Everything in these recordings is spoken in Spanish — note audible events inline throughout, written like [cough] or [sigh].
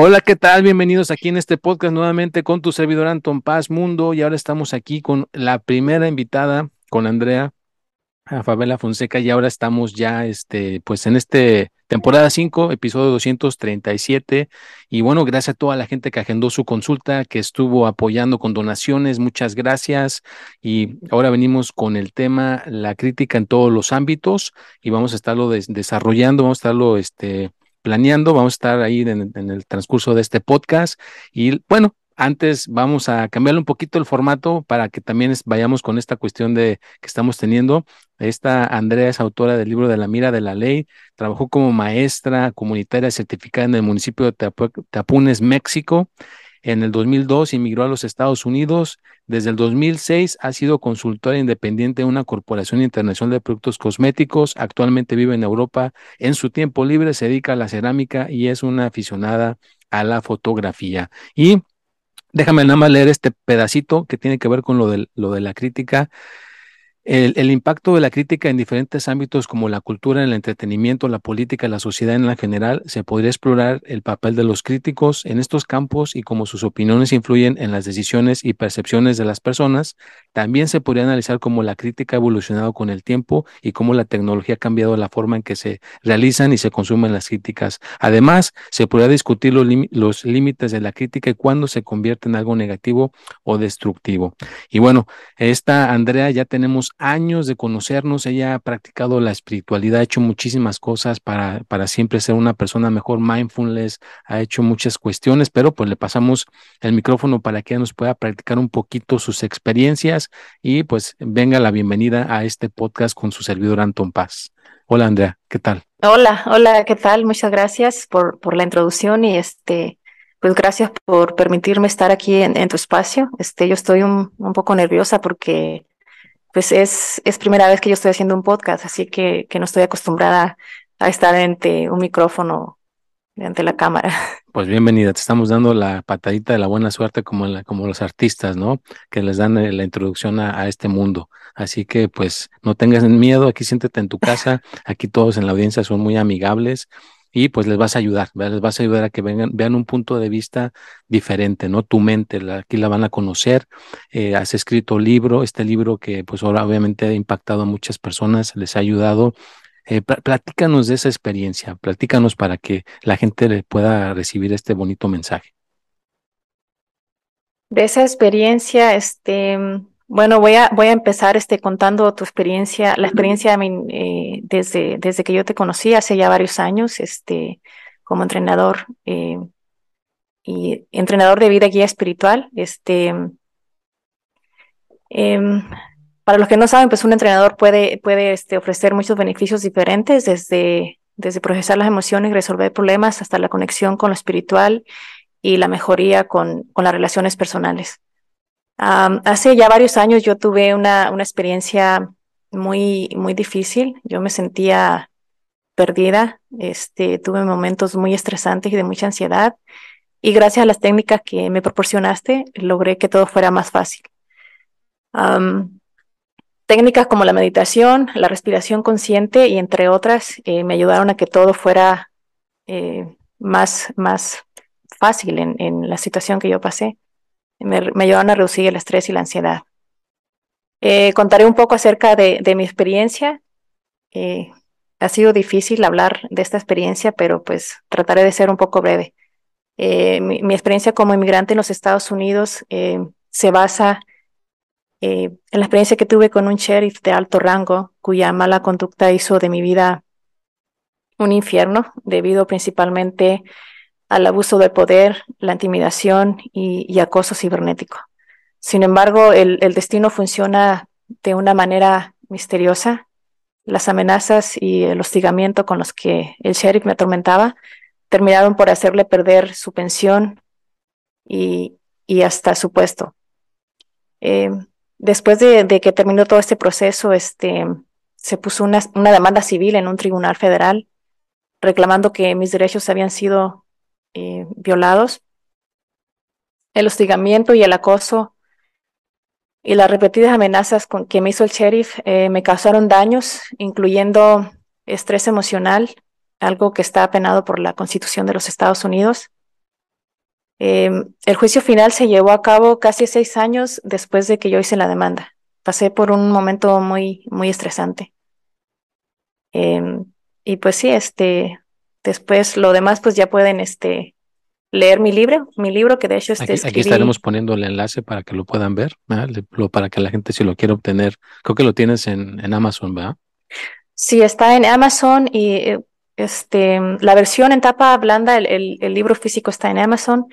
Hola, ¿qué tal? Bienvenidos aquí en este podcast nuevamente con tu servidor Anton Paz Mundo y ahora estamos aquí con la primera invitada, con Andrea a Fabela Fonseca y ahora estamos ya este pues en este temporada 5, episodio 237 y bueno, gracias a toda la gente que agendó su consulta, que estuvo apoyando con donaciones, muchas gracias y ahora venimos con el tema la crítica en todos los ámbitos y vamos a estarlo desarrollando, vamos a estarlo este planeando, vamos a estar ahí en, el transcurso de este podcast y bueno, antes vamos a cambiarle un poquito el formato para que también vayamos con esta cuestión de que estamos teniendo. Esta Andrea es autora del libro de la mira de la ley, trabajó como maestra comunitaria certificada en el municipio de Tapunes, México. En el 2002 inmigró a los Estados Unidos. Desde el 2006 ha sido consultora independiente de una corporación internacional de productos cosméticos. Actualmente vive en Europa. En su tiempo libre se dedica a la cerámica y es una aficionada a la fotografía. Y Déjame nada más leer este pedacito que tiene que ver con lo de, lo de la crítica. El, impacto de la crítica en diferentes ámbitos como la cultura, el entretenimiento, la política, la sociedad en la general, se podría explorar el papel de los críticos en estos campos y cómo sus opiniones influyen en las decisiones y percepciones de las personas. También se podría analizar cómo la crítica ha evolucionado con el tiempo y cómo la tecnología ha cambiado la forma en que se realizan y se consumen las críticas. Además, se podría discutir los, los límites de la crítica y cuándo se convierte en algo negativo o destructivo. Y bueno, esta Andrea ya tenemos años de conocernos, ella ha practicado la espiritualidad, ha hecho muchísimas cosas para, para siempre ser una persona mejor, mindfulness, ha hecho muchas cuestiones, pero pues le pasamos el micrófono para que ella nos pueda practicar un poquito sus experiencias y pues venga la bienvenida a este podcast con su servidor Anton Paz. Hola Andrea, ¿qué tal? Hola, hola, ¿qué tal? Muchas gracias por, por la introducción y este, pues gracias por permitirme estar aquí en, en tu espacio. Este, yo estoy un, un, poco nerviosa porque pues es, es primera vez que yo estoy haciendo un podcast, así que, que no estoy acostumbrada a estar ante un micrófono, ante la cámara. [laughs] Pues bienvenida, te estamos dando la patadita de la buena suerte como, la, como los artistas, ¿no? Que les dan eh, la introducción a, a, este mundo. Así que pues no tengas miedo, aquí siéntete en tu casa, aquí todos en la audiencia son muy amigables y pues les vas a ayudar, les vas a ayudar a que vengan, vean un punto de vista diferente, ¿no? Tu mente, aquí la van a conocer, eh, has escrito libro, este libro que pues ahora obviamente ha impactado a muchas personas, les ha ayudado. Eh, platícanos de esa experiencia, platícanos para que la gente pueda recibir este bonito mensaje. De esa experiencia, este, bueno, voy a, voy a empezar este, contando tu experiencia, la experiencia eh, desde, desde que yo te conocí hace ya varios años, este, como entrenador eh, y entrenador de vida guía espiritual. Este, eh, para los que no saben, pues un entrenador puede, puede este, ofrecer muchos beneficios diferentes, desde, desde procesar las emociones y resolver problemas hasta la conexión con lo espiritual y la mejoría con, con las relaciones personales. Hace ya varios años yo tuve una, una experiencia muy, muy difícil. Yo me sentía perdida, este, tuve momentos muy estresantes y de mucha ansiedad. Y gracias a las técnicas que me proporcionaste, logré que todo fuera más fácil. Técnicas como la meditación, la respiración consciente y entre otras eh, me ayudaron a que todo fuera eh, más, más fácil en, en la situación que yo pasé me, me ayudaron a reducir el estrés y la ansiedad. Eh, contaré un poco acerca de, mi experiencia. Eh, ha sido difícil hablar de esta experiencia, pero pues trataré de ser un poco breve. Eh, mi, mi, experiencia como inmigrante en los Estados Unidos se basa en la experiencia que tuve con un sheriff de alto rango cuya mala conducta hizo de mi vida un infierno debido principalmente al abuso del poder, la intimidación y, acoso cibernético. Sin embargo, el, destino funciona de una manera misteriosa. Las amenazas y el hostigamiento con los que el sheriff me atormentaba terminaron por hacerle perder su pensión y, hasta su puesto. Eh, después de, que terminó todo este proceso, este, se puso una demanda civil en un tribunal federal reclamando que mis derechos habían sido eh, violados. El hostigamiento y el acoso y las repetidas amenazas con que me hizo el sheriff eh, me causaron daños, incluyendo estrés emocional, algo que está apenado por la Constitución de los Estados Unidos. Em, el juicio final se llevó a cabo casi seis años después de que yo hice la demanda. Pasé por un momento muy, muy estresante. Em, y pues sí, este, después lo demás pues ya pueden, este, leer mi libro, mi libro que de hecho este aquí, aquí estaremos poniendo el enlace para que lo puedan ver, para que la gente si lo quiere obtener, creo que lo tienes en, en Amazon, ¿verdad? Sí, está en Amazon y eh, este, la versión en tapa blanda, el, el, libro físico está en Amazon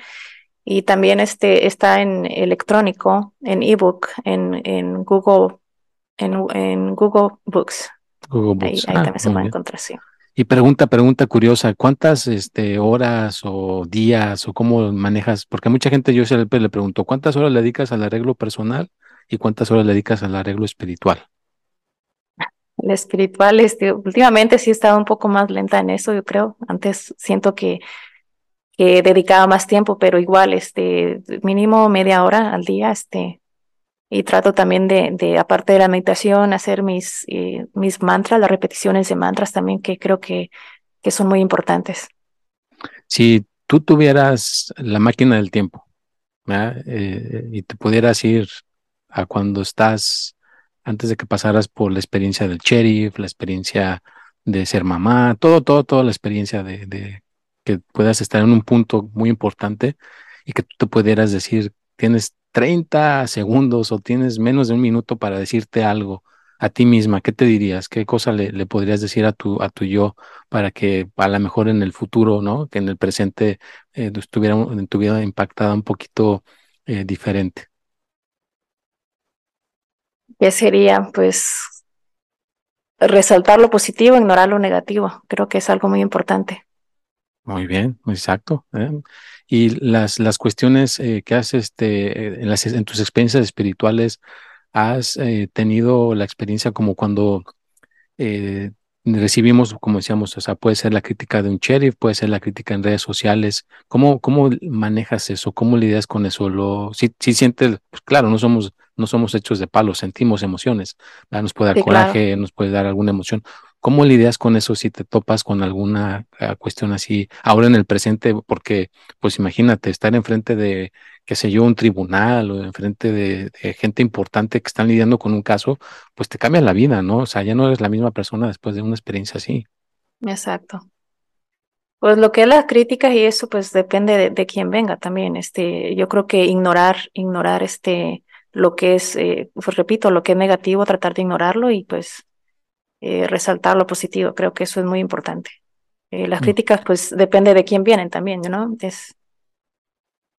y también este, está en electrónico, en ebook, en, en Google, en, en Google Books. Google Ahí, ah, también se puede encontrar, sí. Y pregunta, pregunta curiosa, ¿cuántas este, horas o días o cómo manejas? Porque mucha gente yo siempre le pregunto, ¿cuántas horas le dedicas al arreglo personal y cuántas horas le dedicas al arreglo espiritual? El espiritual, este, últimamente sí he estado un poco más lenta en eso, yo creo. Antes siento que, que dedicaba más tiempo, pero igual, este, mínimo media hora al día, este, y trato también de, aparte de la meditación, hacer mis, eh, mis mantras, las repeticiones de mantras también, que creo que, que son muy importantes. Si tú tuvieras la máquina del tiempo eh, y te pudieras ir a cuando estás, antes de que pasaras por la experiencia del sheriff, la experiencia de ser mamá, todo, todo, toda la experiencia de, de que puedas estar en un punto muy importante y que tú te pudieras decir, tienes 30 segundos o tienes menos de un minuto para decirte algo a ti misma, ¿qué te dirías? ¿Qué cosa le, podrías decir a tu, a tu yo para que a lo mejor en el futuro, ¿no? Que en el presente eh, estuviera en tu vida impactada un poquito eh, diferente. ¿Qué sería? Pues resaltar lo positivo, ignorar lo negativo. Creo que es algo muy importante. Muy bien, exacto. ¿eh? Y las, las cuestiones eh, que has, este, en, las, en tus experiencias espirituales, has eh, tenido la experiencia como cuando recibimos, como decíamos, o sea, puede ser la crítica de un sheriff, puede ser la crítica en redes sociales. ¿Cómo, cómo manejas eso? ¿Cómo lidias con eso? Lo, si, si sientes, pues claro, no somos, no somos hechos de palo, sentimos emociones, nos puede dar coraje, nos puede dar alguna emoción. ¿Cómo lidias con eso si te topas con alguna ah, cuestión así ahora en el presente? Porque, pues imagínate, estar enfrente de, qué sé yo, un tribunal o enfrente de, gente importante que están lidiando con un caso, pues te cambia la vida, ¿no? O sea, ya no eres la misma persona después de una experiencia así. Exacto. Pues lo que es las críticas y eso, pues depende de, quién venga también. Este, yo creo que ignorar, ignorar este, lo que es, eh, pues repito, lo que es negativo, tratar de ignorarlo y pues eh, resaltar lo positivo. Creo que eso es muy importante. Eh, las mm. críticas, pues, depende de quién vienen también, ¿no? Es...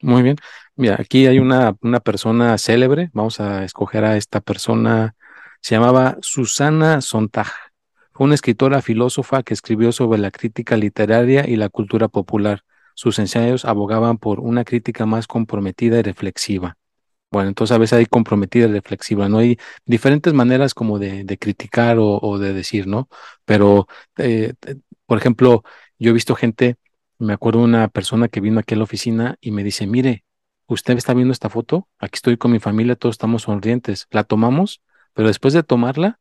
Muy bien. Mira, aquí hay una, una persona célebre. Vamos a escoger a esta persona. Se llamaba Susana Sontag. Fue una escritora filósofa que escribió sobre la crítica literaria y la cultura popular. Sus ensayos abogaban por una crítica más comprometida y reflexiva. Entonces a veces hay comprometida y reflexiva, ¿no? Hay diferentes maneras como de, de criticar o, de decir, ¿no? Pero, eh, por ejemplo, yo he visto gente, me acuerdo una persona que vino aquí a la oficina y me dice, mire, usted está viendo esta foto, aquí estoy con mi familia, todos estamos sonrientes, la tomamos, pero después de tomarla,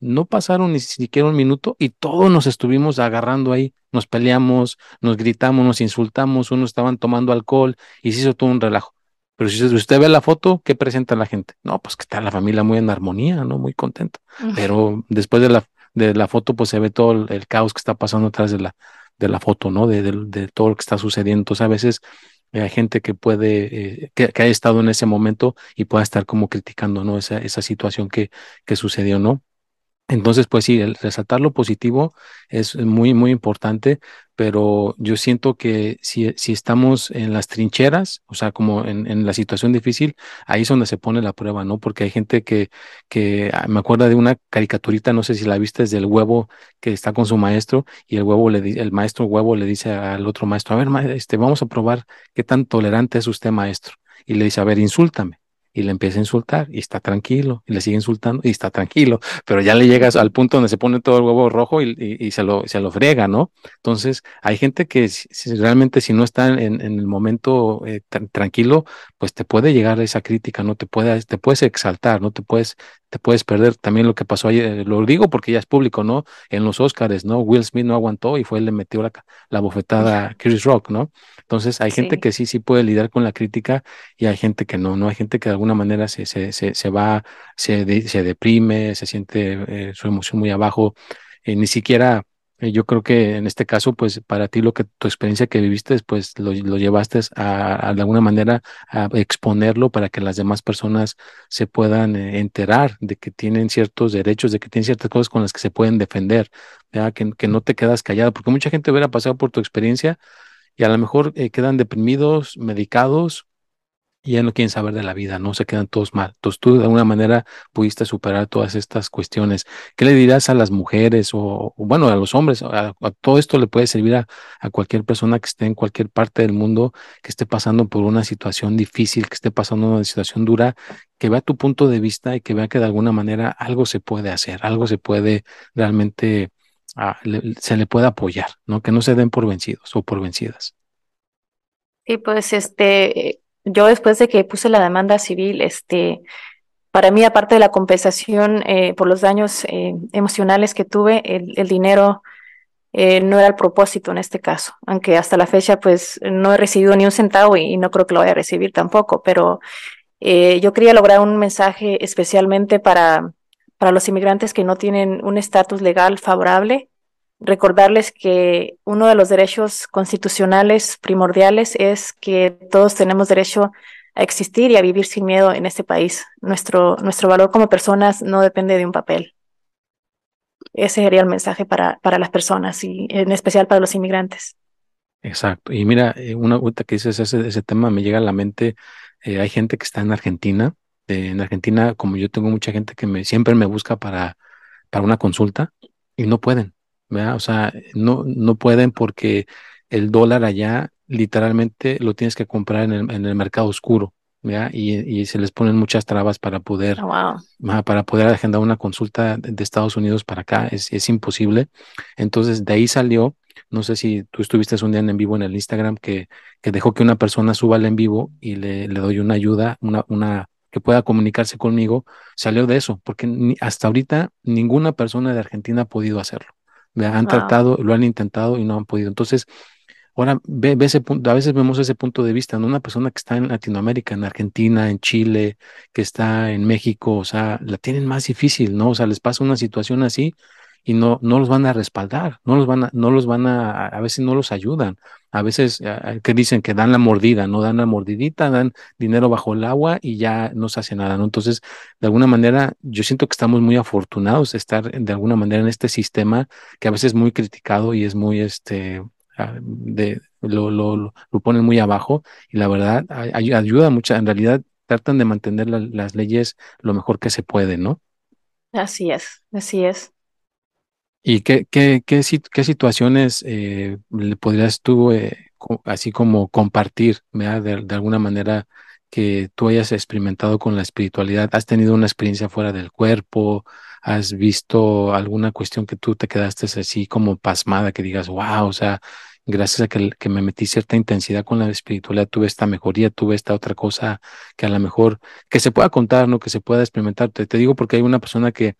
no pasaron ni siquiera un minuto y todos nos estuvimos agarrando ahí, nos peleamos, nos gritamos, nos insultamos, unos estaban tomando alcohol y se hizo todo un relajo. Pero si usted ve la foto, ¿qué presenta la gente? No, pues que está la familia muy en armonía, ¿no? Muy contenta. Pero después de la, de la foto, pues se ve todo el, caos que está pasando atrás de la, de la foto, ¿no? De, de, todo lo que está sucediendo. Entonces, a veces hay gente que puede, eh, que, que, haya estado en ese momento y pueda estar como criticando, ¿no? Esa, esa situación que, que sucedió, ¿no? Entonces, pues sí, el resaltar lo positivo es muy, muy importante, pero yo siento que si, si estamos en las trincheras, o sea, como en, en, la situación difícil, ahí es donde se pone la prueba, ¿no? Porque hay gente que, que ah, me acuerda de una caricaturita, no sé si la viste, es del huevo que está con su maestro y el huevo le el maestro huevo le dice al otro maestro, a ver, este, vamos a probar qué tan tolerante es usted, maestro. Y le dice, a ver, insúltame y le empieza a insultar y está tranquilo y le sigue insultando y está tranquilo, pero ya le llegas al punto donde se pone todo el huevo rojo y, y, se, lo, se lo friega, ¿no? Entonces, hay gente que realmente si no está en, en el momento eh, tranquilo, pues te puede llegar esa crítica, no te, puede, te puedes exaltar, no te puedes, te puedes perder también lo que pasó ayer, lo digo porque ya es público, ¿no? En los Oscars, ¿no? Will Smith no aguantó y fue, le metió la, la bofetada a Chris Rock, ¿no? Entonces, hay sí. gente que sí, sí puede lidiar con la crítica y hay gente que no, ¿no? Hay gente que de alguna manera se, se, se, se va, se, de, se deprime, se siente eh, su emoción muy abajo, eh, ni siquiera yo creo que en este caso, pues para ti lo que tu experiencia que viviste, pues lo, llevaste a, a, de alguna manera a exponerlo para que las demás personas se puedan eh, enterar de que tienen ciertos derechos, de que tienen ciertas cosas con las que se pueden defender. Que, que no te quedas callado, porque mucha gente hubiera pasado por tu experiencia y a lo mejor eh, quedan deprimidos, medicados y ya no quieren saber de la vida, no se quedan todos mal. Entonces tú de alguna manera pudiste superar todas estas cuestiones. ¿Qué le dirás a las mujeres o, bueno, a los hombres? A, todo esto le puede servir a, cualquier persona que esté en cualquier parte del mundo, que esté pasando por una situación difícil, que esté pasando una situación dura, que vea tu punto de vista y que vea que de alguna manera algo se puede hacer, algo se puede realmente, se le puede apoyar, ¿no? Que no se den por vencidos o por vencidas. Y pues este yo después de que puse la demanda civil, este, para mí, aparte de la compensación eh, por los daños eh, emocionales que tuve, el, el dinero eh, no era el propósito en este caso, aunque hasta la fecha pues no he recibido ni un centavo y, y no creo que lo vaya a recibir tampoco, pero eh, yo quería lograr un mensaje especialmente para, para los inmigrantes que no tienen un estatus legal favorable recordarles que uno de los derechos constitucionales primordiales es que todos tenemos derecho a existir y a vivir sin miedo en este país. Nuestro, nuestro valor como personas no depende de un papel. Ese sería el mensaje para, para las personas y en especial para los inmigrantes. Exacto. Y mira, eh, una vuelta que dices ese, ese tema me llega a la mente. Eh, hay gente que está en Argentina. Eh, en Argentina, como yo tengo mucha gente que me, siempre me busca para, para una consulta y no pueden ¿verdad? O sea, no, no pueden porque el dólar allá literalmente lo tienes que comprar en el, en el mercado oscuro. Y, y, se les ponen muchas trabas para poder, oh, wow. para poder agendar una consulta de Estados Unidos para acá, es, es imposible. Entonces, de ahí salió, no sé si tú estuviste un día en vivo en el Instagram que, que dejó que una persona suba al en vivo y le, le doy una ayuda, una, una, que pueda comunicarse conmigo, salió de eso, porque ni, hasta ahorita ninguna persona de Argentina ha podido hacerlo han wow. tratado, lo han intentado y no han podido. Entonces, ahora ve, ve, ese punto, a veces vemos ese punto de vista, ¿no? Una persona que está en Latinoamérica, en Argentina, en Chile, que está en México, o sea, la tienen más difícil, ¿no? O sea, les pasa una situación así y no, no los van a respaldar, no los van a, no los van a, a veces no los ayudan, a veces que dicen que dan la mordida, no dan la mordidita, dan dinero bajo el agua y ya no se hace nada, ¿no? Entonces, de alguna manera, yo siento que estamos muy afortunados de estar de alguna manera en este sistema que a veces es muy criticado y es muy, este, de, lo, lo, lo ponen muy abajo y la verdad ayuda mucho, en realidad tratan de mantener la, las leyes lo mejor que se puede, ¿no? Así es, así es. ¿Y qué, qué, qué, qué situaciones eh, le podrías tú, eh, así como compartir, de, de, alguna manera, que tú hayas experimentado con la espiritualidad? ¿Has tenido una experiencia fuera del cuerpo? ¿Has visto alguna cuestión que tú te quedaste así como pasmada, que digas, wow, o sea, gracias a que, que me metí cierta intensidad con la espiritualidad, tuve esta mejoría, tuve esta otra cosa que a lo mejor, que se pueda contar, ¿no? Que se pueda experimentar. Te, te digo porque hay una persona que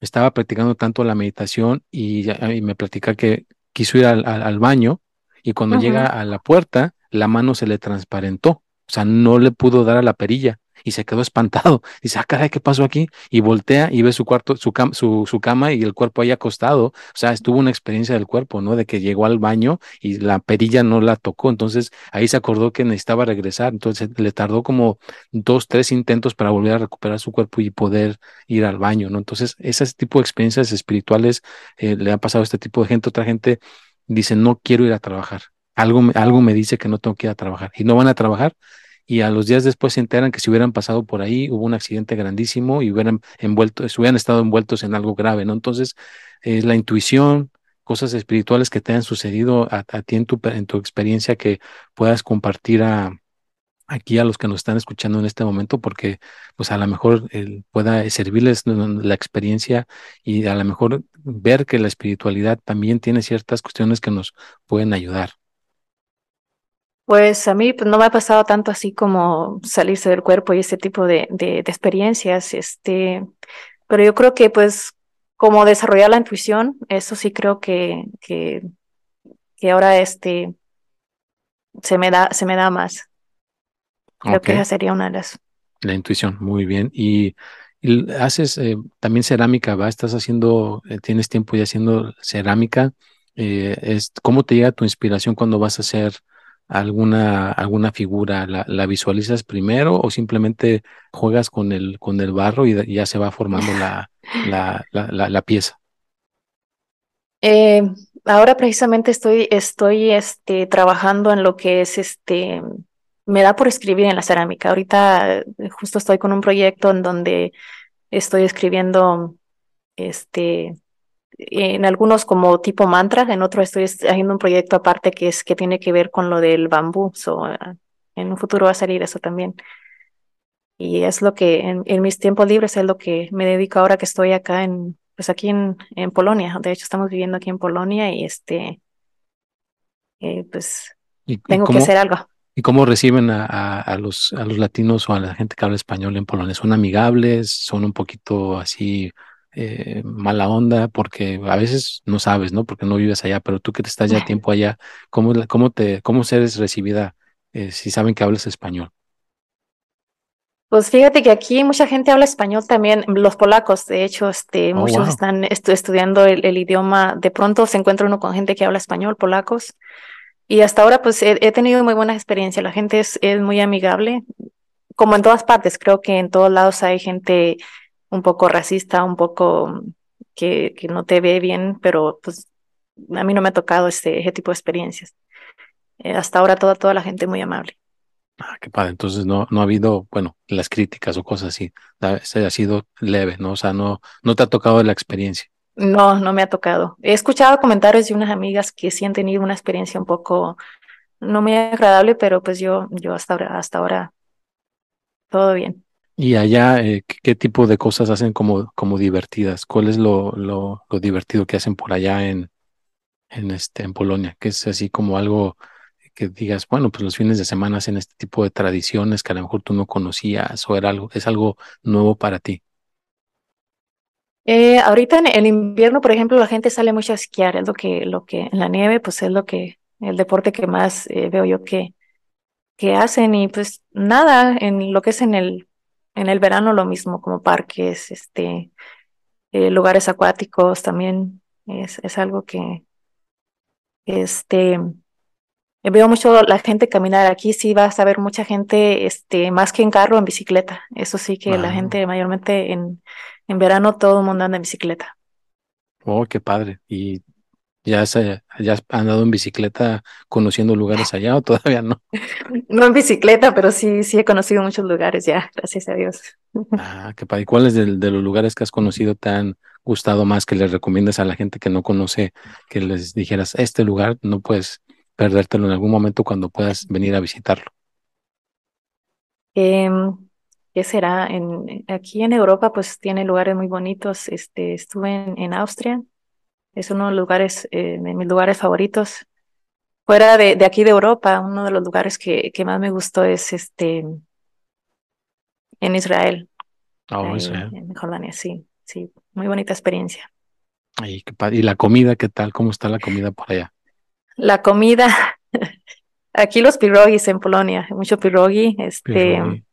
estaba practicando tanto la meditación y, y me platica que quiso ir al, al, al baño y cuando uh -huh. llega a la puerta, la mano se le transparentó O sea, no le pudo dar a la perilla y se quedó espantado. Dice, ah, caray, ¿qué pasó aquí? Y voltea y ve su cuarto, su, su, su, cama y el cuerpo ahí acostado. O sea, estuvo una experiencia del cuerpo, ¿no? De que llegó al baño y la perilla no la tocó. Entonces ahí se acordó que necesitaba regresar. Entonces le tardó como dos, tres intentos para volver a recuperar su cuerpo y poder ir al baño, ¿no? Entonces, ese tipo de experiencias espirituales eh, le ha pasado a este tipo de gente. Otra gente dice, no quiero ir a trabajar. Algo, algo me dice que no tengo que ir a trabajar y no van a trabajar y a los días después se enteran que si hubieran pasado por ahí hubo un accidente grandísimo y hubieran envuelto, hubieran estado envueltos en algo grave, ¿no? Entonces, es la intuición, cosas espirituales que te han sucedido a, ti en tu, en tu experiencia que puedas compartir aquí a los que nos están escuchando en este momento, porque pues a lo mejor pueda servirles la experiencia y a lo mejor ver que la espiritualidad también tiene ciertas cuestiones que nos pueden ayudar. Pues a mí pues, no me ha pasado tanto así como salirse del cuerpo y ese tipo de, de, experiencias, este, pero yo creo que pues como desarrollar la intuición, eso sí creo que, que, que ahora este se me da, se me da más. Creo que esa sería una de las. La intuición, muy bien. Y, haces eh, también cerámica, ¿va? Estás haciendo, eh, tienes tiempo ya haciendo cerámica. Eh, es, ¿Cómo te llega tu inspiración cuando vas a hacer alguna, alguna figura? ¿La, ¿La, visualizas primero o simplemente juegas con el, con el barro y, ya se va formando la, la, la, pieza? Eh, ahora precisamente estoy, estoy este, trabajando en lo que es este, me da por escribir en la cerámica. Ahorita justo estoy con un proyecto en donde estoy escribiendo este en algunos como tipo mantra, en otro estoy haciendo un proyecto aparte que es que tiene que ver con lo del bambú. So, en un futuro va a salir eso también. Y es lo que en, mis tiempos libres es lo que me dedico ahora que estoy acá en, pues aquí en, en Polonia. De hecho, estamos viviendo aquí en Polonia y este, eh, pues tengo que hacer algo. ¿Y cómo reciben a, a, los, a los latinos o a la gente que habla español en Polonia? ¿Son amigables? ¿Son un poquito así eh, mala onda, porque a veces no sabes, ¿no? Porque no vives allá, pero tú que te estás ya tiempo allá, ¿cómo, cómo, te, cómo eres recibida eh, si saben que hablas español? Pues fíjate que aquí mucha gente habla español también, los polacos, de hecho, este, oh, muchos están estudiando el, idioma, de pronto se encuentra uno con gente que habla español, polacos, y hasta ahora pues he, tenido muy buena experiencia, la gente es, es muy amigable, como en todas partes, creo que en todos lados hay gente un poco racista, un poco que, que no te ve bien, pero pues a mí no me ha tocado este, ese tipo de experiencias. Eh, hasta ahora toda, toda la gente muy amable. Ah, qué padre. Entonces no, no ha habido, bueno, las críticas o cosas así. Ha, ha sido leve, ¿no? O sea, no, no te ha tocado la experiencia. No, no me ha tocado. He escuchado comentarios de unas amigas que sí han tenido una experiencia un poco no muy agradable, pero pues yo, yo hasta ahora, hasta ahora todo bien. Y allá, eh, ¿qué tipo de cosas hacen como, como divertidas? ¿Cuál es lo, lo, lo divertido que hacen por allá en, en, este, en Polonia? Que es así como algo que digas, bueno, pues los fines de semana hacen este tipo de tradiciones que a lo mejor tú no conocías o era algo, es algo nuevo para ti. Eh, ahorita en el invierno, por ejemplo, la gente sale mucho a esquiar, es lo que, lo que en la nieve, pues es lo que, el deporte que más eh, veo yo que, que hacen y pues nada, en lo que es en el en el verano lo mismo, como parques, este, eh, lugares acuáticos también es, es algo que, este, veo mucho la gente caminar aquí, sí vas a ver mucha gente, este, más que en carro, en bicicleta. Eso sí que la gente mayormente en, en verano todo el mundo anda en bicicleta. Oh, qué padre. ¿Y ¿Ya, se, ¿Ya has andado en bicicleta conociendo lugares allá o todavía no? [laughs] No en bicicleta, pero sí, sí he conocido muchos lugares ya, gracias a Dios. [laughs] Ah, qué padre. ¿Cuáles de, de los lugares que has conocido te han gustado más que les recomiendas a la gente que no conoce, que les dijeras, este lugar no puedes perdértelo en algún momento cuando puedas venir a visitarlo? Eh, ¿Qué será? En, aquí en Europa pues tiene lugares muy bonitos. Este, estuve en, en Austria es uno de los lugares, eh, de mis lugares favoritos. Fuera de, de, aquí de Europa, uno de los lugares que, que más me gustó es este en Israel. Oh, Israel. En Jordania, sí, sí, muy bonita experiencia. ¿Y la comida qué tal? ¿Cómo está la comida por allá? La comida, [laughs] Aquí los pirogis en Polonia, mucho pirogi, este,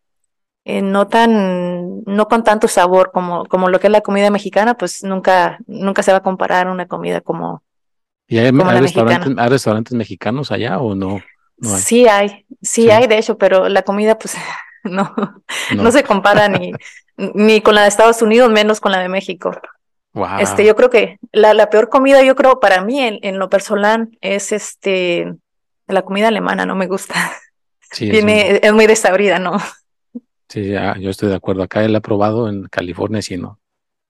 eh, no tan, no con tanto sabor como, como lo que es la comida mexicana, pues nunca, nunca se va a comparar una comida como, ¿Y hay, restaurantes, hay restaurantes mexicanos allá o no? Sí hay, sí, hay de hecho, pero la comida pues [laughs] no, no, se compara ni, ni con la de Estados Unidos, menos con la de México. Este, yo creo que la, la peor comida, yo creo, para mí, en, en, lo personal, es este la comida alemana, no me gusta. Sí, Tiene, es, muy desabrida, ¿no? Sí, yo estoy de acuerdo. Acá él ha probado en California, sí, no.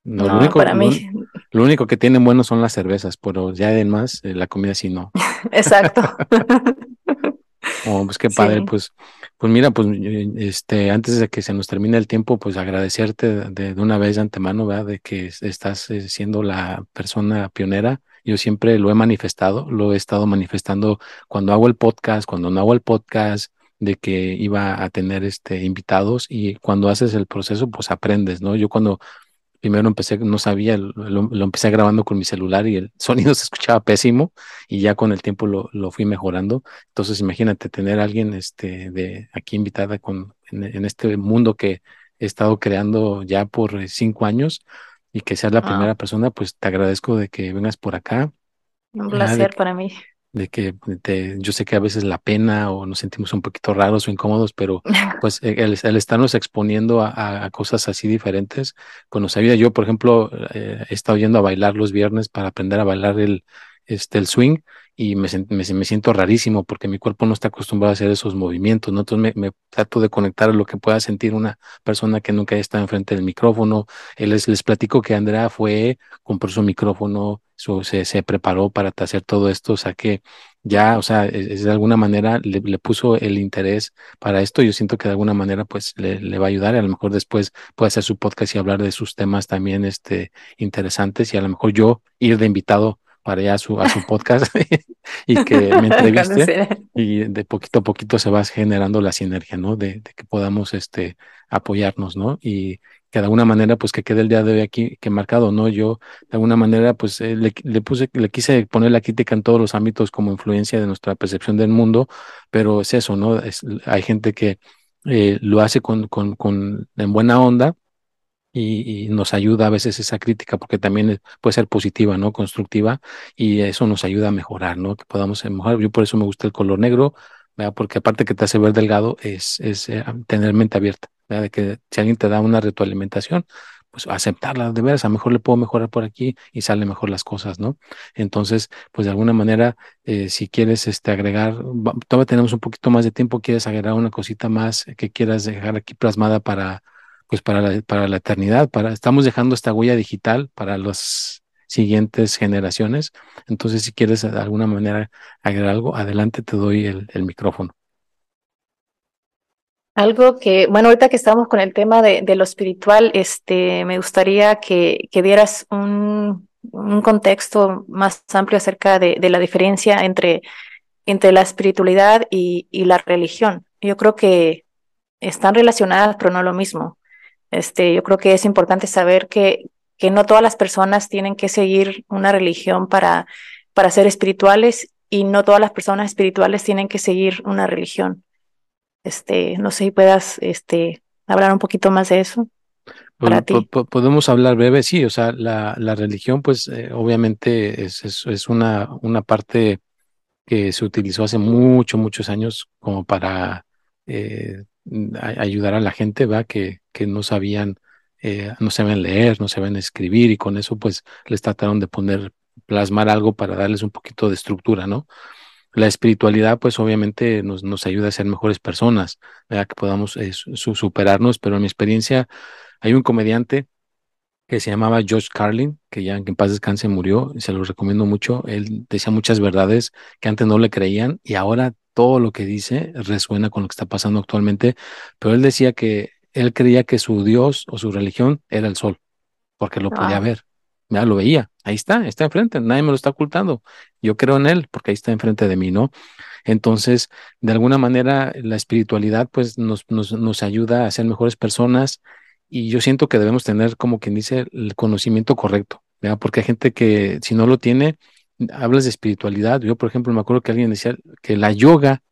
No, lo único, para mí. Lo, único que tienen bueno son las cervezas, pero ya además eh, la comida sí no. [laughs] Exacto. [laughs] oh, pues qué padre, pues, pues mira, pues este, antes de que se nos termine el tiempo, pues agradecerte de, de una vez de antemano, ¿verdad? De que estás eh, siendo la persona pionera. Yo siempre lo he manifestado, lo he estado manifestando cuando hago el podcast, cuando no hago el podcast, de que iba a tener este invitados y cuando haces el proceso pues aprendes, ¿no? Yo cuando primero empecé, no sabía, lo, empecé grabando con mi celular y el [laughs] sonido se escuchaba pésimo y ya con el tiempo lo, lo fui mejorando. Entonces imagínate tener a alguien este, de aquí invitada con, en, este mundo que he estado creando ya por eh, cinco años y que seas la primera persona, pues te agradezco de que vengas por acá. Un placer para mí de que yo sé que a veces la pena o nos sentimos un poquito raros o incómodos, pero [laughs] pues e, el, estarnos exponiendo a, cosas así diferentes, pues nos ayuda. Yo, por ejemplo, eh, he estado yendo a bailar los viernes para aprender a bailar el, este, el swing y me, me, siento rarísimo porque mi cuerpo no está acostumbrado a hacer esos movimientos, ¿no? Entonces me, trato de conectar a lo que pueda sentir una persona que nunca haya estado enfrente del micrófono. Eh, les, les platico que Andrea fue, compró su micrófono, se, se preparó para hacer todo esto, o sea que ya, o sea, es, de alguna manera le, le, puso el interés para esto. Yo siento que de alguna manera pues le, le, va a ayudar y a lo mejor después puede hacer su podcast y hablar de sus temas también este, interesantes y a lo mejor yo ir de invitado para allá a su, a su podcast [laughs] [laughs] y que me entreviste y de poquito a poquito se va generando la sinergia, ¿no? De, de, que podamos este, apoyarnos, ¿no? Y que de alguna manera, pues que quede el día de hoy aquí que marcado, ¿no? Yo de alguna manera, pues eh, le, le, puse, le quise poner la crítica en todos los ámbitos como influencia de nuestra percepción del mundo, pero es eso, ¿no? Es, hay gente que eh, lo hace con, con, con, en buena onda, y, nos ayuda a veces esa crítica porque también puede ser positiva, ¿no? Constructiva y eso nos ayuda a mejorar, ¿no? Que podamos mejorar. Yo por eso me gusta el color negro, ¿verdad? Porque aparte que te hace ver delgado es, es eh, tener mente abierta, ¿verdad? De que si alguien te da una retroalimentación, pues aceptarla, de veras, a lo mejor le puedo mejorar por aquí y sale mejor las cosas, ¿no? Entonces, pues de alguna manera, eh, si quieres este, agregar, todavía tenemos un poquito más de tiempo, quieres agregar una cosita más que quieras dejar aquí plasmada para pues para la, para la eternidad, para, estamos dejando esta huella digital para las siguientes generaciones. Entonces, si quieres de alguna manera agregar algo, adelante te doy el, micrófono. Algo que, bueno, ahorita que estamos con el tema de, lo espiritual, este, me gustaría que, que dieras un, un, contexto más amplio acerca de, la diferencia entre, entre la espiritualidad y, la religión. Yo creo que están relacionadas, pero no lo mismo. Este, yo creo que es importante saber que, que no todas las personas tienen que seguir una religión para, para ser espirituales y no todas las personas espirituales tienen que seguir una religión. Este, no sé si puedas este, hablar un poquito más de eso. Para ti. podemos hablar breve, sí, o sea, la, la religión, pues eh, obviamente es, es, es, una, una parte que se utilizó hace muchos, muchos años como para eh, ayudar a la gente, va que, que no sabían, eh, no sabían leer, no sabían escribir y con eso pues les trataron de poner, plasmar algo para darles un poquito de estructura, ¿no? La espiritualidad pues obviamente nos, nos ayuda a ser mejores personas, que podamos eh, superarnos, pero en mi experiencia hay un comediante que se llamaba George Carlin, que ya en paz descanse murió, se lo recomiendo mucho. Él decía muchas verdades que antes no le creían y ahora todo lo que dice resuena con lo que está pasando actualmente, pero él decía que él creía que su Dios o su religión era el sol, porque lo podía ver. Ya lo veía, ahí está, está enfrente, nadie me lo está ocultando. Yo creo en él porque ahí está enfrente de mí, ¿no? Entonces, de alguna manera, la espiritualidad pues nos, nos, nos ayuda a ser mejores personas y yo siento que debemos tener, como quien dice, el conocimiento correcto, ¿verdad? Porque hay gente que si no lo tiene, hablas de espiritualidad. Yo, por ejemplo, me acuerdo que alguien decía que la yoga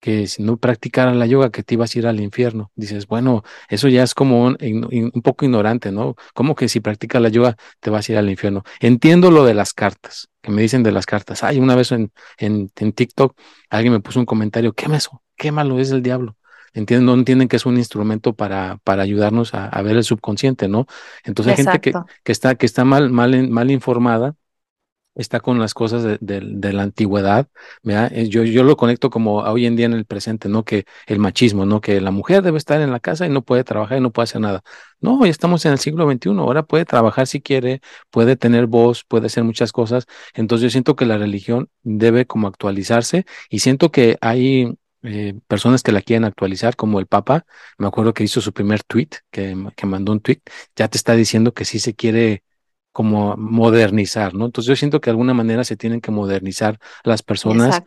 que si no practicaras la yoga, que te ibas a ir al infierno. Dices, bueno, eso ya es como un, un, poco ignorante, ¿no? ¿Cómo que si practicas la yoga te vas a ir al infierno? Entiendo lo de las cartas, que me dicen de las cartas. Ay, una vez en, en, en TikTok alguien me puso un comentario, qué eso, qué malo es el diablo. Entienden, no entienden que es un instrumento para, para ayudarnos a, a ver el subconsciente, ¿no? Entonces hay gente que, que, está, que está mal, mal, mal informada está con las cosas de, de, la antigüedad. Eh, yo, yo lo conecto como hoy en día en el presente, ¿no? Que el machismo, ¿no? Que la mujer debe estar en la casa y no puede trabajar y no puede hacer nada. No, ya estamos en el siglo XXI, ahora puede trabajar si quiere, puede tener voz, puede hacer muchas cosas. Entonces yo siento que la religión debe como actualizarse y siento que hay eh, personas que la quieren actualizar, como el Papa, me acuerdo que hizo su primer tweet, que, que mandó un tweet, ya te está diciendo que sí se quiere como modernizar, ¿no? Entonces yo siento que de alguna manera se tienen que modernizar las personas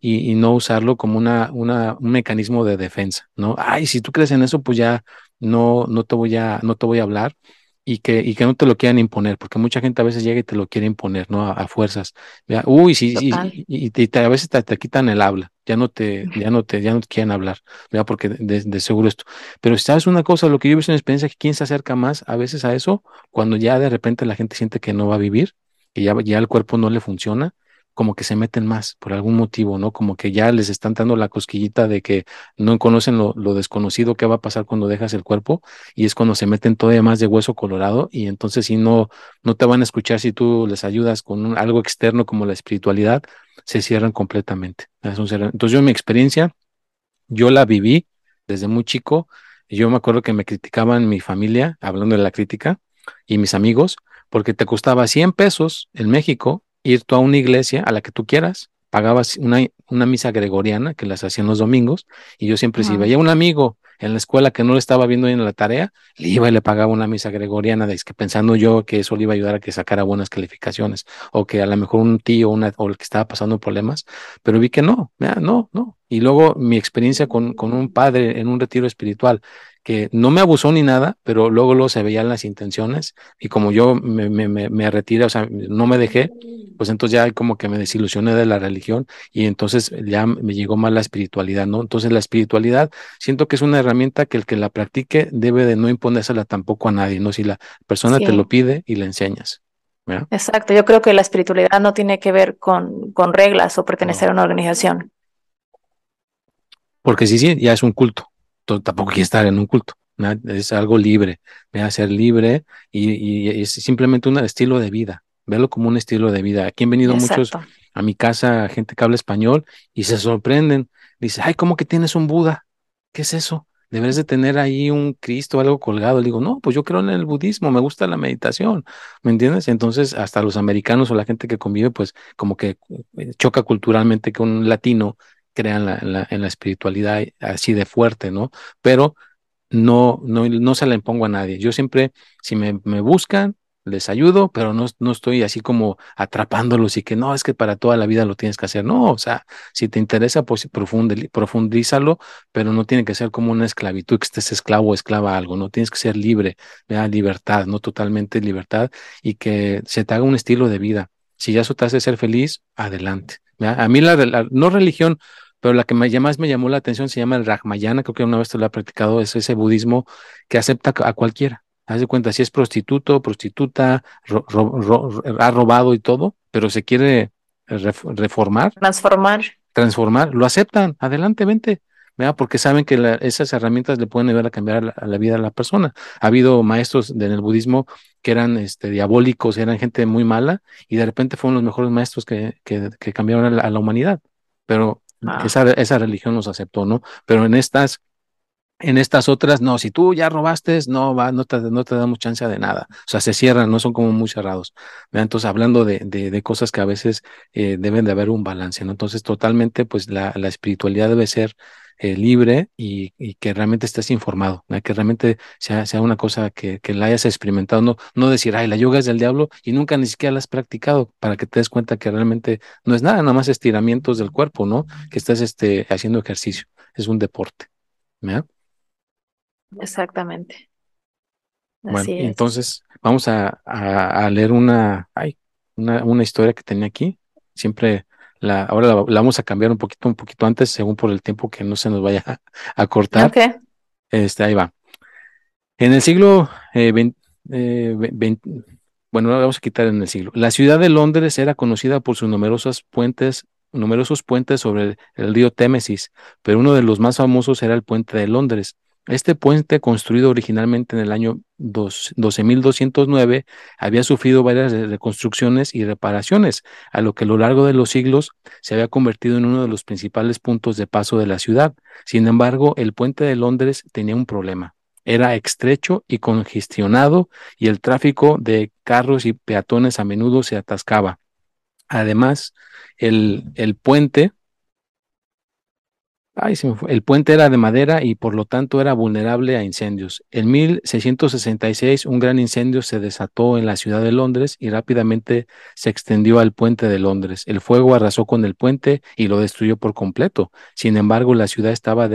y, y, no usarlo como una, una, un mecanismo de defensa, ¿no? Ay, si tú crees en eso, pues ya no, no te voy a, no te voy a hablar y que, y que no te lo quieran imponer, porque mucha gente a veces llega y te lo quiere imponer, ¿no? A, fuerzas. Uy, sí, sí, y, y, a veces te, te, quitan el habla, ya no te, ya no te, ya no te quieren hablar, ¿verdad? Porque de, de, seguro esto. Pero sabes una cosa, lo que yo he visto en experiencia, que quién se acerca más a veces a eso, cuando ya de repente la gente siente que no va a vivir, que ya, ya el cuerpo no le funciona, como que se meten más por algún motivo, ¿no? Como que ya les están dando la cosquillita de que no conocen lo, desconocido que va a pasar cuando dejas el cuerpo y es cuando se meten todavía más de hueso colorado y entonces si no, no te van a escuchar si tú les ayudas con algo externo como la espiritualidad, se cierran completamente. Entonces yo en mi experiencia, yo la viví desde muy chico. Yo me acuerdo que me criticaban mi familia, hablando de la crítica, y mis amigos, porque te costaba 100 pesos en México ir tú a una iglesia, a la que tú quieras, pagabas una, una misa gregoriana que las hacían los domingos, y yo siempre, si veía un amigo en la escuela que no le estaba viendo bien la tarea, le iba y le pagaba una misa gregoriana, de que pensando yo que eso le iba a ayudar a que sacara buenas calificaciones, o que a lo mejor un tío una, o el que estaba pasando problemas, pero vi que no, no, no. Y luego mi experiencia con, con un padre en un retiro espiritual, que no me abusó ni nada, pero luego, luego se veían las intenciones y como yo me, me, me, retiré, o sea, no me dejé, pues entonces ya como que me desilusioné de la religión y entonces ya me llegó más la espiritualidad, ¿no? Entonces la espiritualidad siento que es una herramienta que el que la practique debe de no imponérsela tampoco a nadie, ¿no? Si la persona te lo pide y le enseñas. Exacto, yo creo que la espiritualidad no tiene que ver con, con reglas o pertenecer a una organización. Porque sí, sí, ya es un culto tampoco quiere estar en un culto. Es algo libre, a ser libre y, es simplemente un estilo de vida. Verlo como un estilo de vida. Aquí han venido muchos a mi casa, gente que habla español y se sorprenden. Dice, ay, ¿cómo que tienes un Buda? ¿Qué es eso? Deberes de tener ahí un Cristo, algo colgado. Le digo, no, pues yo creo en el budismo, me gusta la meditación, ¿me entiendes? Entonces, hasta los americanos o la gente que convive, pues como que eh, choca culturalmente que un latino crean la, en la espiritualidad así de fuerte, ¿no? Pero no, no, no se la impongo a nadie. Yo siempre, si me, me buscan, les ayudo, pero no, no estoy así como atrapándolos y que no, es que para toda la vida lo tienes que hacer. No, o sea, si te interesa, pues profundízalo, pero no tiene que ser como una esclavitud, que estés esclavo o esclava a algo, no tienes que ser libre, ¿verdad? libertad, no totalmente libertad y que se te haga un estilo de vida. Si ya eso te hace ser feliz, adelante. A mí la, la no religión, pero la que más me llamó la atención se llama el Rajmayana, creo que una vez te lo ha practicado, es ese budismo que acepta a cualquiera. Haz de cuenta, si es prostituto, prostituta, ha robado y todo, pero se quiere reformar. Transformar. Transformar, lo aceptan, adelante, vente. Porque saben que esas herramientas le pueden ayudar a cambiar la, vida de la persona. Ha habido maestros en el budismo que eran este, diabólicos, eran gente muy mala, y de repente fueron los mejores maestros que, que, cambiaron a la humanidad. Pero Ah. Esa, esa religión los aceptó, ¿no? Pero en estas, en estas otras, no, si tú ya robaste, no va, no te, no te damos chance de nada. O sea, se cierran, no son como muy cerrados. Entonces, hablando de, de, cosas que a veces eh, deben de haber un balance, ¿no? Entonces, totalmente, pues la, la espiritualidad debe ser eh, libre y, que realmente estés informado, que realmente sea, sea una cosa que, que, la hayas experimentado, no, no decir, ay, la yoga es del diablo y nunca ni siquiera la has practicado para que te des cuenta que realmente no es nada, nada más estiramientos del cuerpo, ¿no? Que estás este, haciendo ejercicio, es un deporte. Exactamente. bueno, entonces vamos a, a, leer una, ay, una, una historia que tenía aquí. Siempre la, ahora la, vamos a cambiar un poquito, un poquito antes, según por el tiempo que no se nos vaya [laughs] a, cortar. Este, ahí va. En el siglo eh, eh bueno, vamos a quitar en el siglo. La ciudad de Londres era conocida por sus numerosos puentes, numerosos puentes sobre el río Témesis, pero uno de los más famosos era el puente de Londres. Este puente, construido originalmente en el año 12.209, había sufrido varias reconstrucciones y reparaciones, a lo que a lo largo de los siglos se había convertido en uno de los principales puntos de paso de la ciudad. Sin embargo, el puente de Londres tenía un problema. Era estrecho y congestionado y el tráfico de carros y peatones a menudo se atascaba. Además, el, el puente el puente era de madera y por lo tanto era vulnerable a incendios. En 1666 un gran incendio se desató en la ciudad de Londres y rápidamente se extendió al puente de Londres. El fuego arrasó con el puente y lo destruyó por completo. Sin embargo, la ciudad estaba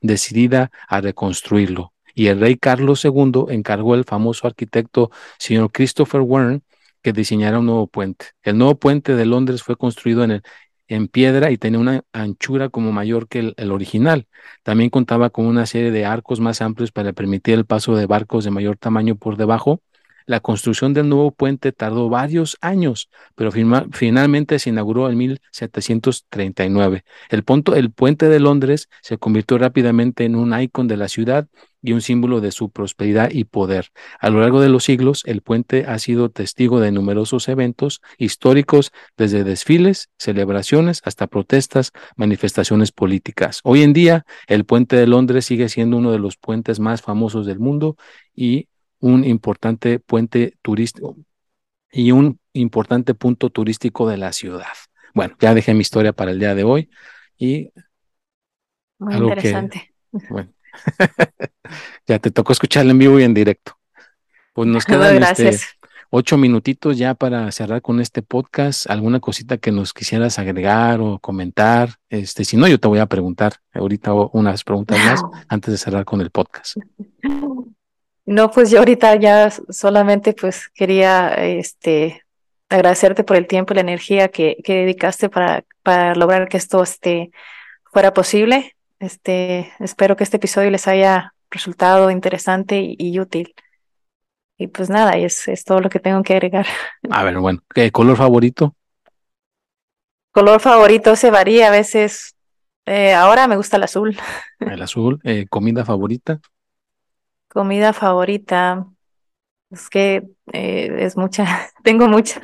decidida a reconstruirlo. Y el rey Carlos II encargó al famoso arquitecto señor Christopher Warren que diseñara un nuevo puente. El nuevo puente de Londres fue construido en el, en piedra y tenía una anchura como mayor que el, original. También contaba con una serie de arcos más amplios para permitir el paso de barcos de mayor tamaño por debajo. La construcción del nuevo puente tardó varios años, pero finalmente se inauguró en 1739. El, punto, el puente de Londres se convirtió rápidamente en un icon de la ciudad y un símbolo de su prosperidad y poder. A lo largo de los siglos, el puente ha sido testigo de numerosos eventos históricos, desde desfiles, celebraciones, hasta protestas, manifestaciones políticas. Hoy en día, el puente de Londres sigue siendo uno de los puentes más famosos del mundo y un importante puente turístico y un importante punto turístico de la ciudad. Bueno, ya dejé mi historia para el día de hoy y muy interesante. bueno, [laughs] ya te tocó escucharla en vivo y en directo. Pues nos [laughs] quedan este, ocho minutitos ya para cerrar con este podcast. ¿Alguna cosita que nos quisieras agregar o comentar? Este, si no, yo te voy a preguntar ahorita unas preguntas más [laughs] antes de cerrar con el podcast. No, pues yo ahorita ya solamente pues quería este agradecerte por el tiempo y la energía que, que dedicaste para, para lograr que esto este, fuera posible. Este, espero que este episodio les haya resultado interesante y, útil. Y pues nada, es, es todo lo que tengo que agregar. [laughs] A ver, bueno, ¿qué color favorito? Color favorito se varía a veces. Eh, ahora me gusta el azul. [laughs] El azul. Eh, ¿Comida favorita? Comida favorita. Es que eh, es mucha, [laughs] tengo mucha.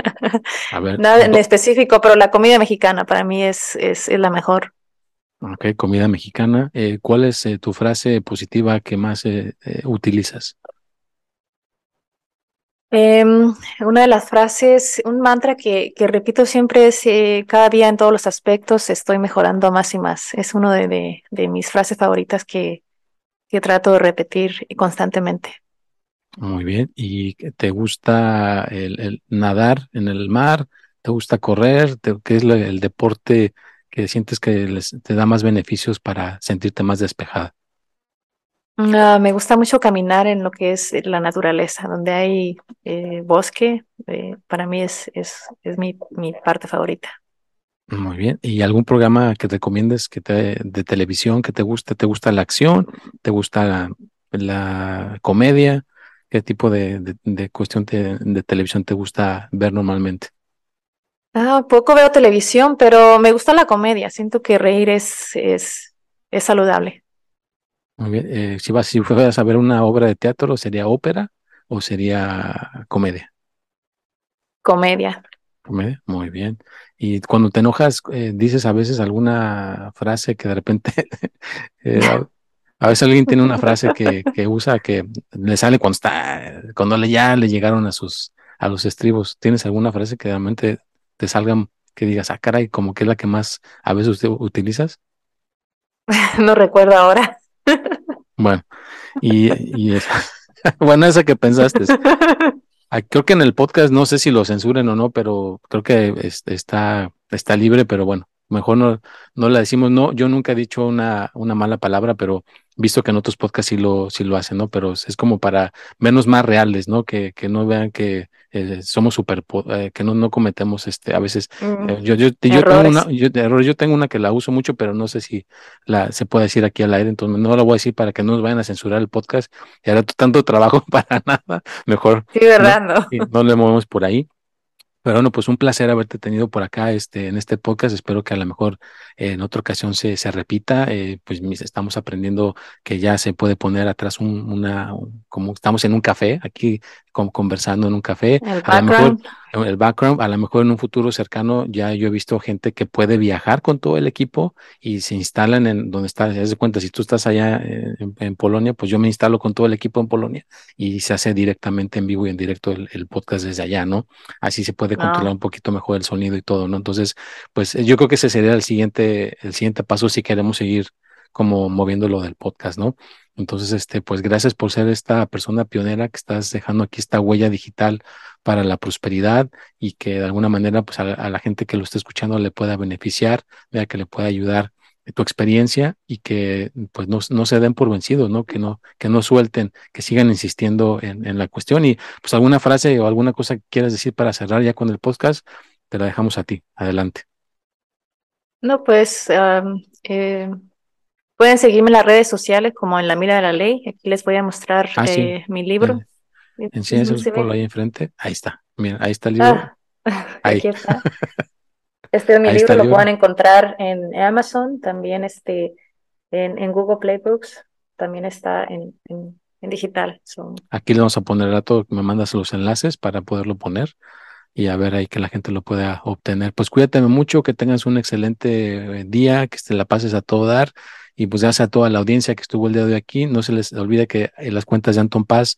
A ver, Nada en específico, pero la comida mexicana para mí es, es la mejor. Ok, comida mexicana. Eh, ¿cuál es eh, tu frase positiva que más eh, utilizas? Em, una de las frases, un mantra que, que repito siempre es cada día en todos los aspectos estoy mejorando más y más. Es una de, de, mis frases favoritas que, que trato de repetir constantemente. Muy bien. ¿Y te gusta el, nadar en el mar? ¿Te gusta correr? ¿Qué es el deporte que sientes que les, te da más beneficios para sentirte más despejada? Ah, me gusta mucho caminar en lo que es la naturaleza, donde hay eh, bosque. Eh, para mí es, es, es mi, mi, parte favorita. Muy bien. ¿Y algún programa que recomiendes que te, de televisión que te guste? ¿Te gusta la acción? ¿Te gusta la, comedia? ¿Qué tipo de, de, cuestión de televisión te gusta ver normalmente? Ah, poco veo televisión, pero me gusta la comedia. Siento que reír es, es, es saludable. Muy bien. Eh, si vas, si fueras a ver una obra de teatro, ¿sería ópera o sería comedia? Comedia. Comedia, muy bien. Y cuando te enojas, eh, dices a veces alguna frase que de repente, [laughs] eh, a, veces alguien tiene una frase que, que usa que le sale cuando está, cuando le, ya le llegaron a sus, a los estribos. ¿Tienes alguna frase que realmente te salgan, que digas, ah, caray, como que es la que más a veces usted utilizas? [laughs] no recuerdo ahora. bueno, y, y [laughs] bueno, esa que pensaste. Ah, creo que en el podcast, no sé si lo censuren o no, pero creo que está, está libre, pero bueno, mejor no, no la decimos, no, yo nunca he dicho una, una mala palabra, pero visto que en otros podcasts sí lo, sí lo hacen, ¿no? Pero es como para menos más reales, ¿no? Que, que no vean que eh, somos super, eh, que no, no cometemos este, a veces, Mm, eh, yo, yo, yo tengo una, yo, error, yo tengo una que la uso mucho, pero no sé si la, se puede decir aquí al aire, entonces no la voy a decir para que no nos vayan a censurar el podcast y hará tanto trabajo [laughs] para nada, mejor Sí, ¿verdad? No le movemos por ahí. Pero bueno, pues un placer haberte tenido por acá este, en este podcast. Espero que a lo mejor eh, en otra ocasión se, se repita. Eh, pues mis- estamos aprendiendo que ya se puede poner atrás un, una, un- como estamos en un café, aquí con- conversando en un café. El A lo mejor. El background, a lo mejor en un futuro cercano ya yo he visto gente que puede viajar con todo el equipo y se instalan en donde está, haz de cuenta, si tú estás allá eh, en, en Polonia, pues yo me instalo con todo el equipo en Polonia y se hace directamente en vivo y en directo el, el podcast desde allá, ¿no? Así se puede controlar Ah. un poquito mejor el sonido y todo, ¿no? Entonces, pues eh, yo creo que ese sería el siguiente, el siguiente paso si queremos seguir como moviendo lo del podcast, ¿no? Entonces, este, pues gracias por ser esta persona pionera que estás dejando aquí esta huella digital para la prosperidad y que de alguna manera, pues a la, gente que lo esté escuchando le pueda beneficiar, vea que le pueda ayudar tu experiencia y que pues no, se den por vencidos, ¿no? Que no, que no suelten, que sigan insistiendo en, la cuestión y pues alguna frase o alguna cosa que quieras decir para cerrar ya con el podcast, te la dejamos a ti. Adelante. No, pues eh, pueden seguirme en las redes sociales como en la mira de la ley. Aquí les voy a mostrar Ah, sí. eh, mi libro. Eh, Enséñaselo ¿Se ve? por ahí enfrente. Ahí está. Mira, ahí está el libro. Ah, [laughs] Ahí. aquí está. [laughs] Este es mi Ahí libro, lo libro. pueden encontrar en Amazon, también este, en, en Google Play Books, también está en, en, en digital. So, Aquí le vamos a poner a todo, me mandas los enlaces para poderlo poner y a ver ahí que la gente lo pueda obtener. Pues cuídate mucho, que tengas un excelente eh, día, que te la pases a todo dar y pues gracias a toda la audiencia que estuvo el día de hoy aquí. No se les olvide que en las cuentas de Anton Paz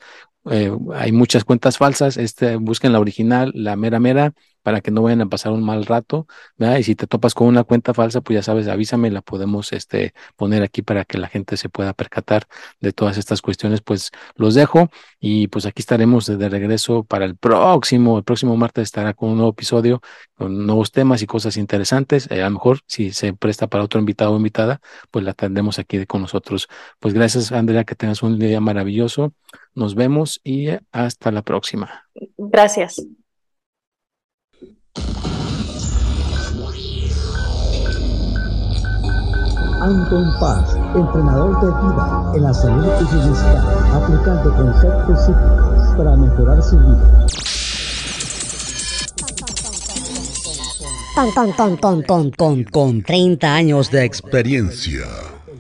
eh, hay muchas cuentas falsas. Este, busquen la original, la mera mera, para que no vayan a pasar un mal rato. ¿verdad? Y si te topas con una cuenta falsa, pues ya sabes, avísame, la podemos este, poner aquí para que la gente se pueda percatar de todas estas cuestiones. Pues los dejo y pues aquí estaremos de regreso para el próximo, el próximo martes estará con un nuevo episodio, con nuevos temas y cosas interesantes. Eh, a lo mejor si se presta para otro invitado o invitada, pues la tendremos aquí con nosotros. Pues gracias, Andrea, que tengas un día maravilloso. Nos vemos y eh, hasta la próxima. gracias. Anton Paz, entrenador de vida en la salud y bienestar, aplicando conceptos psíquicos para mejorar su vida. Ton, ton, ton, con 30 años de experiencia.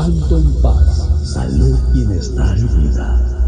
Anton Paz, salud, bienestar y vida.